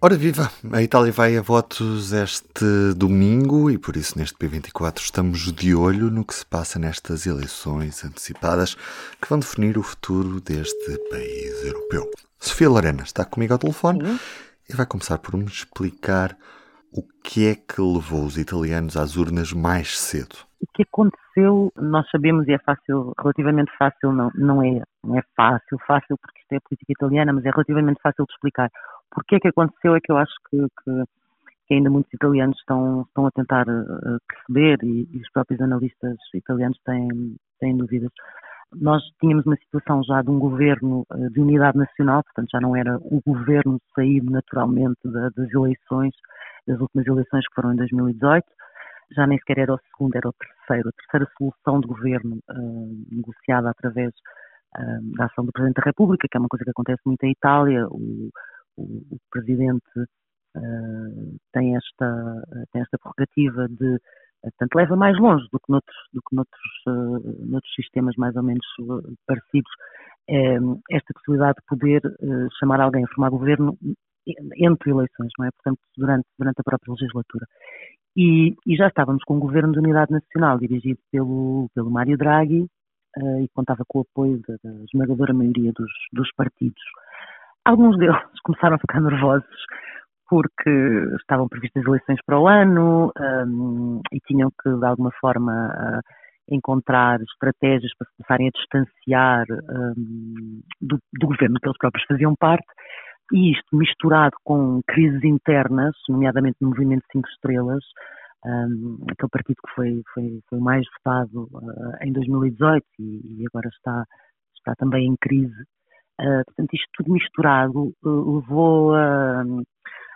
Ora viva, a Itália vai a votos este domingo e por isso neste P24 estamos de olho no que se passa nestas eleições antecipadas que vão definir o futuro deste país europeu. Sofia Lorena está comigo ao telefone Sim. e vai começar por me explicar o que é que levou os italianos às urnas mais cedo. O que aconteceu, nós sabemos e é fácil, relativamente fácil, não, não é, não é fácil, fácil porque isto é política italiana, mas é relativamente fácil de explicar Porquê é que aconteceu é que eu acho que, que, que ainda muitos italianos estão, estão a tentar uh, perceber e, e, os próprios analistas italianos têm, têm dúvidas. Nós tínhamos uma situação já de um governo uh, de unidade nacional, portanto já não era o governo saído naturalmente da, das eleições, das últimas eleições que foram em 2018, já nem sequer era o segundo, era o terceiro, a terceira solução de governo uh, negociada através da ação do Presidente da República, que é uma coisa que acontece muito em Itália. O, o, o Presidente uh, tem, esta, tem esta prerrogativa de portanto, leva mais longe do que noutros, do que noutros, uh, noutros sistemas mais ou menos parecidos, esta possibilidade de poder uh, chamar alguém a formar governo entre eleições, não é? Portanto, durante, durante a própria legislatura. E, e já estávamos com um governo de unidade nacional dirigido pelo, pelo Mário Draghi uh, e contava com o apoio da, da esmagadora maioria dos, dos partidos. Alguns deles começaram a ficar nervosos porque estavam previstas eleições para o ano um, e tinham que, de alguma forma, uh, encontrar estratégias para se começarem a distanciar um, do, do, governo que eles próprios faziam parte. E isto misturado com crises internas, nomeadamente no Movimento Cinco Estrelas, um, aquele partido que foi, foi, foi mais votado uh, em 2018 e, e agora está, está também em crise. Uh, portanto, isto tudo misturado uh, levou a,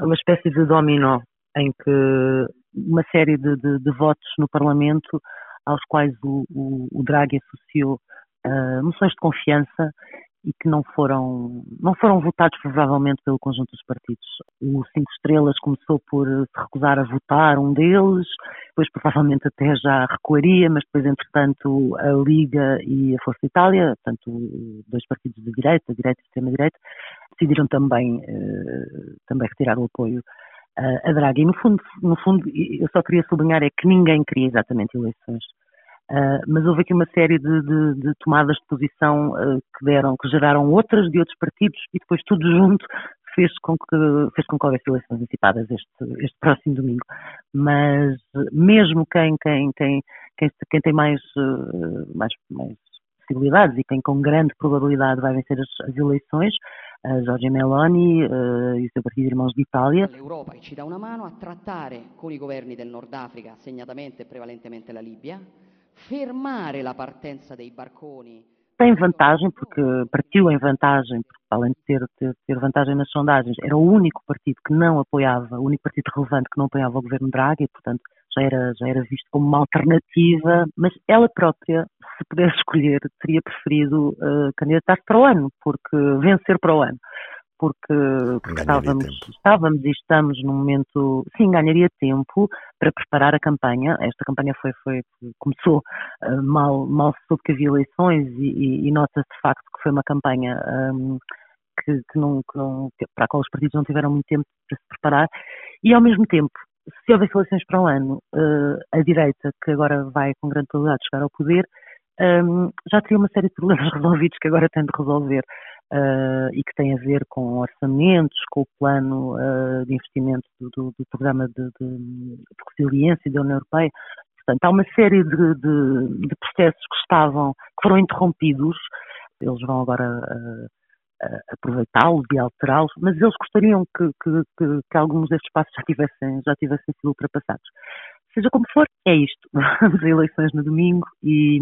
uma espécie de dominó em que uma série de, de, de votos no Parlamento aos quais o, o, o Draghi associou moções de confiança e que não foram, não foram votados favoravelmente pelo conjunto dos partidos. O Cinco Estrelas começou por se recusar a votar um deles, depois provavelmente até já recuaria, mas depois, entretanto, a Liga e a Força Itália, portanto, dois partidos de direita, direita e extrema-direita, decidiram também, uh, também retirar o apoio a Draghi. No fundo, no fundo, eu só queria sublinhar é que ninguém queria exatamente eleições Uh, mas houve aqui uma série de, de, de tomadas de posição uh, que deram, que geraram outras de outros partidos e depois tudo junto fez com que fez com que houvesse eleições antecipadas este, este próximo domingo. Mas mesmo quem quem quem quem, quem tem mais, uh, mais mais possibilidades e quem com grande probabilidade vai vencer as, as eleições, a Giorgia Meloni uh, e o seu partido Irmãos Itália. L'Europa ci dà una mano a trattare con i governi del Nord Africa, segnatamente e prevalentemente la Libia, Tem vantagem, porque partiu em vantagem, porque além de ter, ter, ter, vantagem nas sondagens, era o único partido que não apoiava, o único partido relevante que não apoiava o governo Draghi, portanto já era, já era visto como uma alternativa, mas ela própria, se pudesse escolher, teria preferido uh, candidatar-se para o ano, porque vencer para o ano porque, porque estávamos, estávamos e estamos num momento, sim, ganharia tempo para preparar a campanha. Esta campanha foi, foi começou uh, mal, mal se soube que havia eleições e, e, e nota-se de facto que foi uma campanha um, que, que, não, que não, para a qual os partidos não tiveram muito tempo para se preparar. E ao mesmo tempo se houvesse eleições para um ano, uh, a direita, que agora vai com grande probabilidade chegar ao poder, um, já teria uma série de problemas resolvidos que agora tem de resolver uh, e que tem a ver com orçamentos, com o plano uh, de investimento do, do, do programa de, de, de, resiliência da União Europeia. Portanto, há uma série de, de, processos que estavam, que foram interrompidos, eles vão agora uh, aproveitá-los e alterá-los, mas eles gostariam que, que, que, que, alguns destes passos já tivessem, já tivessem sido ultrapassados. Seja como for, é isto. Vamos eleições no domingo e,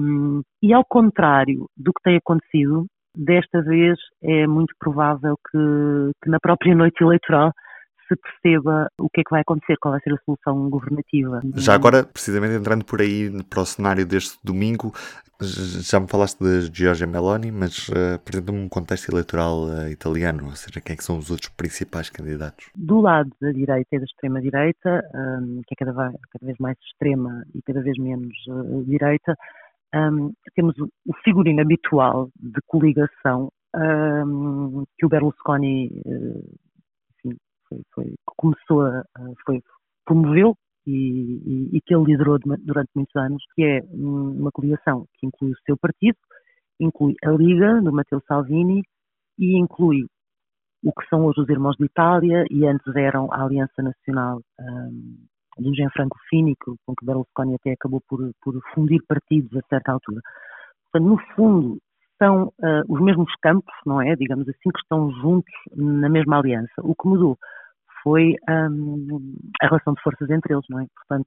e ao contrário do que tem acontecido, Desta vez é muito provável que, que na própria noite eleitoral se perceba o que é que vai acontecer, qual vai ser a solução governativa. Já agora, precisamente entrando por aí para o cenário deste domingo, já me falaste de Giorgia Meloni, mas uh, apresenta-me um contexto eleitoral uh, italiano, ou seja, quem é que são os outros principais candidatos? Do lado da direita e da extrema-direita, um, que é cada vez, cada vez, mais extrema e cada vez menos uh, direita, um, temos o figurino habitual de coligação um, que o Berlusconi enfim, foi, foi, começou a, foi, promoveu e, e, e, que ele liderou durante muitos anos, que é uma coligação que inclui o seu partido, inclui a Liga do Matteo Salvini e inclui o que são hoje os Irmãos de Itália e antes eram a Aliança Nacional um, do Gianfranco Fini, com que Berlusconi até acabou por, por fundir partidos a certa altura. Portanto, no fundo, são uh, os mesmos campos, não é? Digamos assim, que estão juntos na mesma aliança. O que mudou foi um, a relação de forças entre eles, não é? Portanto,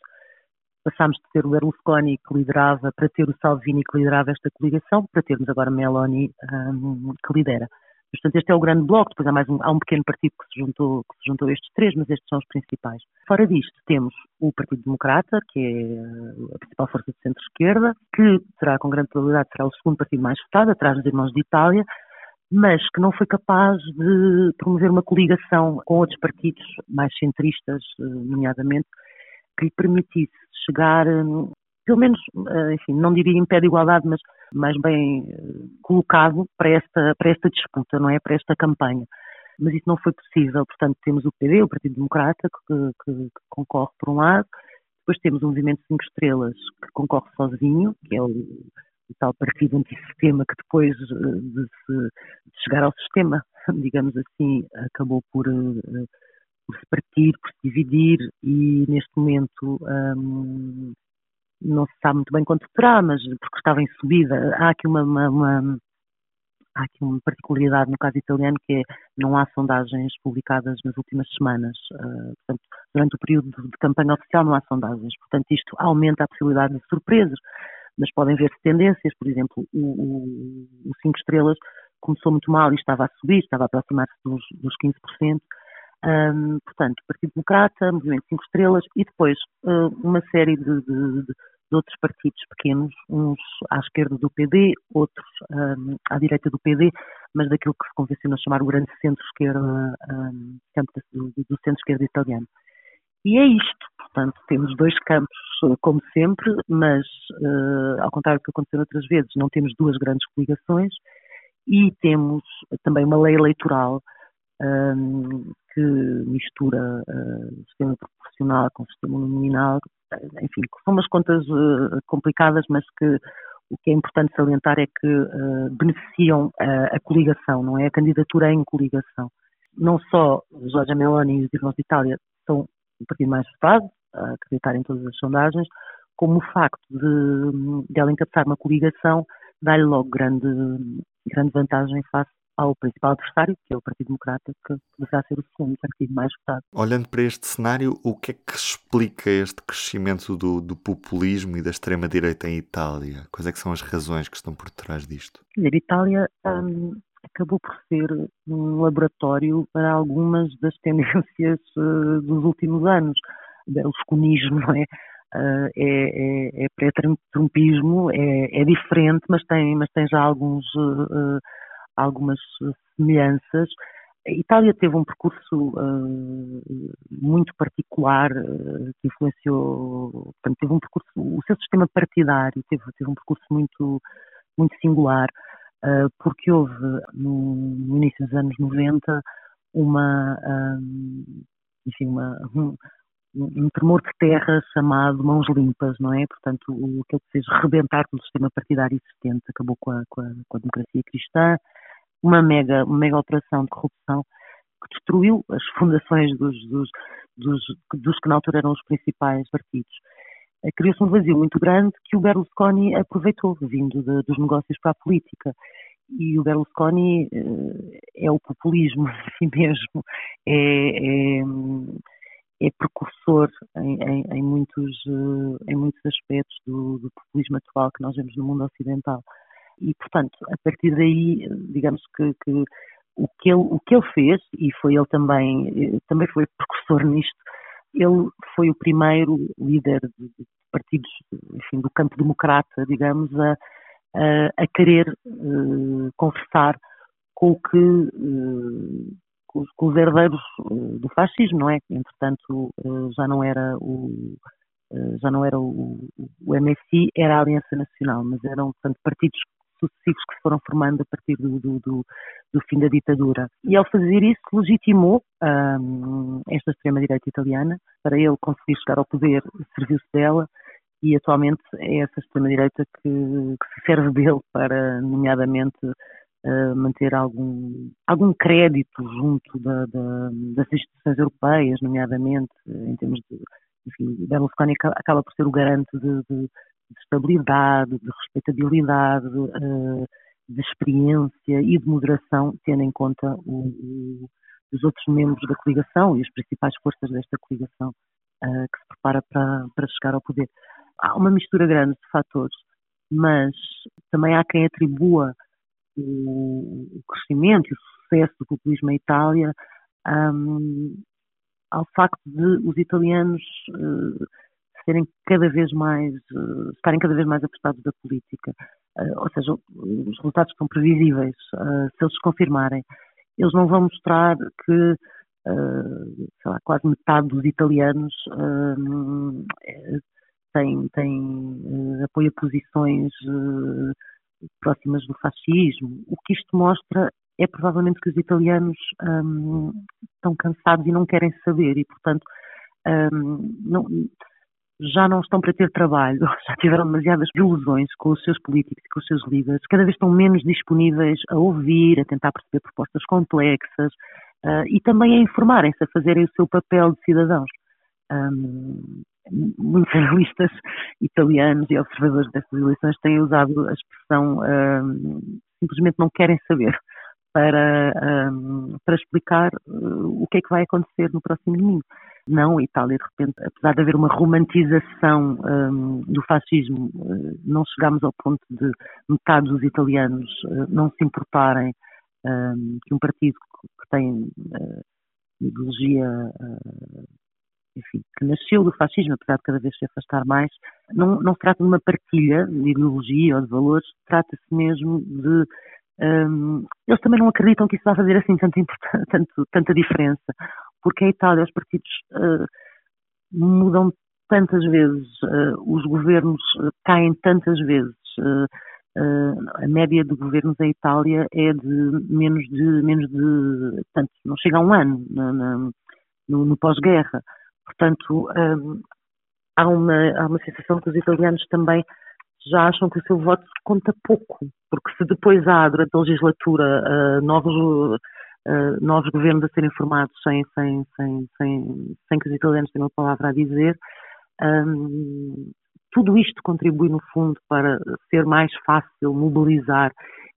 passámos de ter o Berlusconi que liderava para ter o Salvini que liderava esta coligação, para termos agora Meloni um, que lidera. Portanto, este é o grande bloco, depois há, mais um, há um pequeno partido que se, juntou, que se juntou a estes três, mas estes são os principais. Fora disto, temos o Partido Democrata, que é a principal força de centro-esquerda, que será, com grande probabilidade, será o segundo partido mais votado, atrás dos Irmãos de Itália, mas que não foi capaz de promover uma coligação com outros partidos mais centristas, eh, nomeadamente, que lhe permitisse chegar, hum, pelo menos, eh, enfim, não diria em pé de igualdade, mas mais bem eh, colocado para esta, para esta disputa, não é? Para esta campanha. Mas isso não foi possível. Portanto, temos o PD, o Partido Democrata, que, que, que concorre por um lado, depois temos o Movimento 5 Estrelas, que concorre sozinho, que é o, o tal partido antissistema que depois eh, de, se, de, chegar ao sistema, digamos assim, acabou por, por se partir, por se dividir e neste momento um, não se sabe muito bem quanto terá, mas porque estava em subida. Há aqui uma, uma, uma, há aqui uma particularidade no caso italiano que é não há sondagens publicadas nas últimas semanas. Uh, portanto, durante o período de campanha oficial não há sondagens. Portanto, isto aumenta a possibilidade de surpresas, mas podem ver-se tendências. Por exemplo, o, o, o Cinco Estrelas começou muito mal e estava a subir, estava a aproximar-se dos, dos 15%. Um, portanto, Partido Democrata, Movimento Cinco Estrelas e depois uh, uma série de, de, de, de outros partidos pequenos, uns à esquerda do PD, outros um, à direita do PD, mas daquilo que se convenciona chamar o grande centro-esquerda, um, do, do centro-esquerda italiano. E é isto, portanto, temos dois campos, como sempre, mas, uh, ao contrário do que aconteceu outras vezes, não temos duas grandes coligações e temos também uma lei eleitoral um, que mistura uh, sistema proporcional com sistema nominal, enfim, são umas contas uh, complicadas, mas que o que é importante salientar é que uh, beneficiam a, a, coligação, não é? A candidatura em coligação. Não só Jorge Meloni e os Irmãos de Itália são o partido mais votado, a acreditar em todas as sondagens, como o facto de, de ela encabeçar uma coligação dá-lhe logo grande, grande vantagem face ao principal adversário, que é o Partido Democrata, que deverá ser o segundo partido mais votado. Olhando para este cenário, o que é que explica este crescimento do, do populismo e da extrema-direita em Itália? Quais é que são as razões que estão por trás disto? A Itália um, acabou por ser um laboratório para algumas das tendências uh, dos últimos anos. O berlusconismo, não é? Uh, é, é, é pré-trumpismo, é, é, diferente, mas tem, mas tem já alguns uh, algumas semelhanças. A Itália teve um percurso uh, muito particular uh, que influenciou, portanto, teve um percurso, o seu sistema partidário teve, teve um percurso muito, muito singular, uh, porque houve no, no, início dos anos 90 uma, enfim, uma, um, um tremor de terra chamado Mãos Limpas, não é? Portanto, o, aquilo que fez rebentar com o sistema partidário existente acabou com a, com a, com a democracia cristã, uma mega, uma mega operação de corrupção que destruiu as fundações dos, dos, dos, dos que na altura eram os principais partidos. Eh, criou-se um vazio muito grande que o Berlusconi aproveitou, vindo de, dos negócios para a política. E o Berlusconi eh, é o populismo em si mesmo, é, é, é precursor em, em, em, muitos, eh, em muitos aspectos do, do populismo atual que nós vemos no mundo ocidental. E, portanto, a partir daí, digamos que, que o, que ele, o que ele fez, e foi ele também, também foi precursor nisto, ele foi o primeiro líder de partidos, enfim, do campo democrata, digamos, a, a, a querer uh, conversar com o que uh, com, os, herdeiros do fascismo, não é? Entretanto, já não era o já não era o, o MSI, era a Aliança Nacional, mas eram portanto, partidos sucessivos que se foram formando a partir do, do, do, do fim da ditadura. E ao fazer isso, legitimou esta extrema-direita italiana. Para ele conseguir chegar ao poder, serviu-se dela e atualmente é essa extrema-direita que, que, se serve dele para, nomeadamente, uh, manter algum, algum crédito junto da, da, das instituições europeias, nomeadamente em termos de. Enfim, Berlusconi acaba por ser o garante de, de, de estabilidade, de respeitabilidade, uh, de experiência e de moderação, tendo em conta o, o, os outros membros da coligação e as principais forças desta coligação uh, que se prepara para, para chegar ao poder. Há uma mistura grande de fatores, mas também há quem atribua o, crescimento e o sucesso do populismo em Itália um, ao facto de os italianos uh, serem cada vez mais, uh, estarem cada vez mais afastados da política. Uh, ou seja, os resultados são previsíveis. se eles se confirmarem, eles não vão mostrar que lá, quase metade dos italianos tem, tem uh, apoia posições próximas do fascismo. O que isto mostra é provavelmente que os italianos um, estão cansados e não querem saber e, portanto, um, não, já não estão para ter trabalho, já tiveram demasiadas ilusões com os seus políticos e com os seus líderes, cada vez estão menos disponíveis a ouvir, a tentar perceber propostas complexas uh, e também a informarem-se, a fazerem o seu papel de cidadãos. Um, muitos analistas italianos e observadores destas eleições têm usado a expressão um, simplesmente não querem saber para, um, para explicar uh, o que é que vai acontecer no próximo domingo. Não, a Itália, de repente, apesar de haver uma romantização um, do fascismo, uh, não chegámos ao ponto de metade dos italianos uh, não se importarem hum, que um partido que tem ideologia enfim, que nasceu do fascismo, apesar de cada vez se afastar mais, não, não se trata de uma partilha de ideologia ou de valores, trata-se mesmo de. Um, eles também não acreditam que isso vai fazer assim tanta diferença, porque em Itália os partidos uh, mudam tantas vezes, uh, os governos uh, caem tantas vezes. a média de governos em Itália é de menos de menos de, portanto, não chega a um ano no, no pós-guerra. Portanto, há, uma, há uma sensação que os italianos também já acham que o seu voto conta pouco, porque se depois há, durante a legislatura, uh, novos, uh, novos governos a serem formados sem, sem, sem, sem, sem que os italianos tenham uma palavra a dizer, um, tudo isto contribui, no fundo, para ser mais fácil mobilizar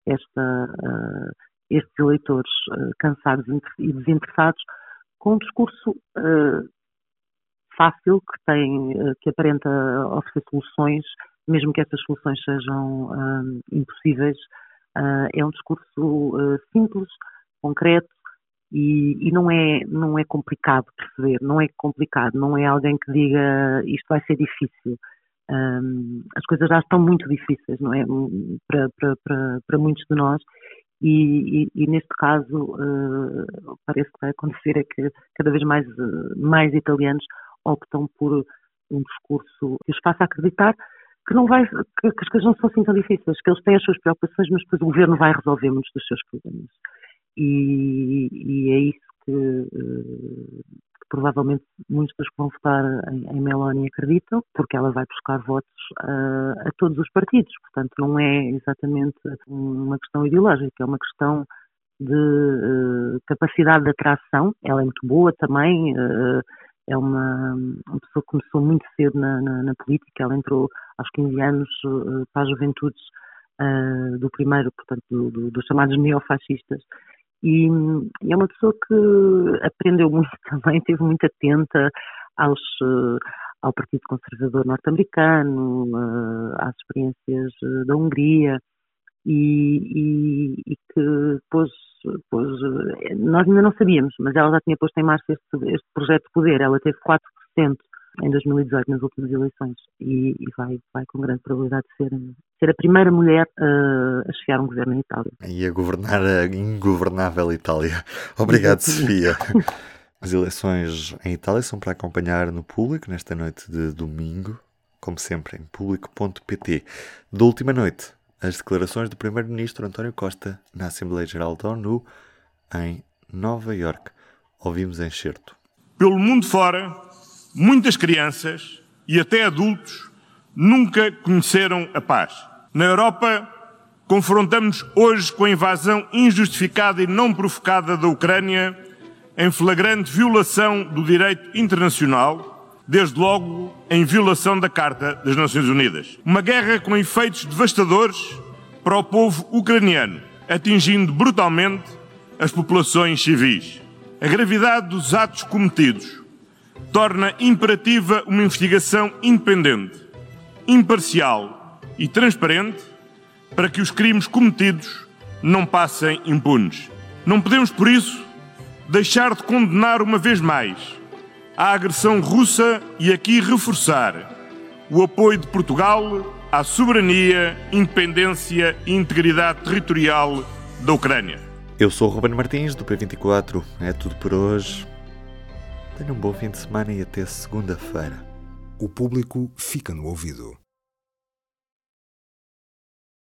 esta, uh, estes eleitores cansados e desinteressados com um discurso fácil, que tem, que aparenta oferecer soluções, mesmo que essas soluções sejam uh, impossíveis. Uh, é um discurso uh, simples, concreto e, e, não é não é complicado perceber, não é complicado, não é alguém que diga isto vai ser difícil. Um, as coisas já estão muito difíceis, não é? Para, para, para, para muitos de nós e, e, e, neste caso uh, parece que vai acontecer é que cada vez mais, mais italianos optam por um discurso que os faça acreditar que não vai, que, que as coisas não são assim tão difíceis, que eles têm as suas preocupações, mas depois o governo vai resolver muitos dos seus problemas. E, e é isso que, eh, que, provavelmente muitos dos que vão votar em, em Meloni acreditam, porque ela vai buscar votos a, a todos os partidos. Portanto, não é exatamente uma questão ideológica, é uma questão de uh, capacidade de atração. Ela é muito boa também. Uh, é uma, uma pessoa que começou muito cedo na, na, na, política, ela entrou aos 15 anos uh, para as juventudes do primeiro, portanto, do, do, dos chamados neofascistas, e, e, é uma pessoa que aprendeu muito também, esteve muito atenta aos, uh, ao Partido Conservador norte-americano, às experiências da Hungria, e, e, e que eh, nós ainda não sabíamos, mas ela já tinha posto em marcha este, este projeto de poder, ela teve 4% em 2018 nas últimas eleições e, e, vai, vai com grande probabilidade de ser, ser a primeira mulher uh, a chefiar um governo em Itália. E a governar a ingovernável Itália. Obrigado, Sofia. As eleições em Itália são para acompanhar no público nesta noite de domingo, como sempre, em público.pt. Da última noite, as declarações do primeiro-ministro António Costa na Assembleia Geral da ONU em Nova York. Ouvimos em certo. Pelo mundo fora, muitas crianças e até adultos nunca conheceram a paz. Na Europa, confrontamos hoje com a invasão injustificada e não provocada da Ucrânia em flagrante violação do direito internacional, desde logo em violação da Carta das Nações Unidas. Uma guerra com efeitos devastadores para o povo ucraniano, atingindo brutalmente as populações civis. A gravidade dos atos cometidos torna imperativa uma investigação independente, imparcial e transparente para que os crimes cometidos não passem impunes. Não podemos, por isso, deixar de condenar uma vez mais a agressão russa e aqui reforçar o apoio de Portugal à soberania, independência e integridade territorial da Ucrânia. Eu sou o Ruben Martins, do P24. É tudo por hoje. Tenha um bom fim de semana e até segunda-feira. O público fica no ouvido.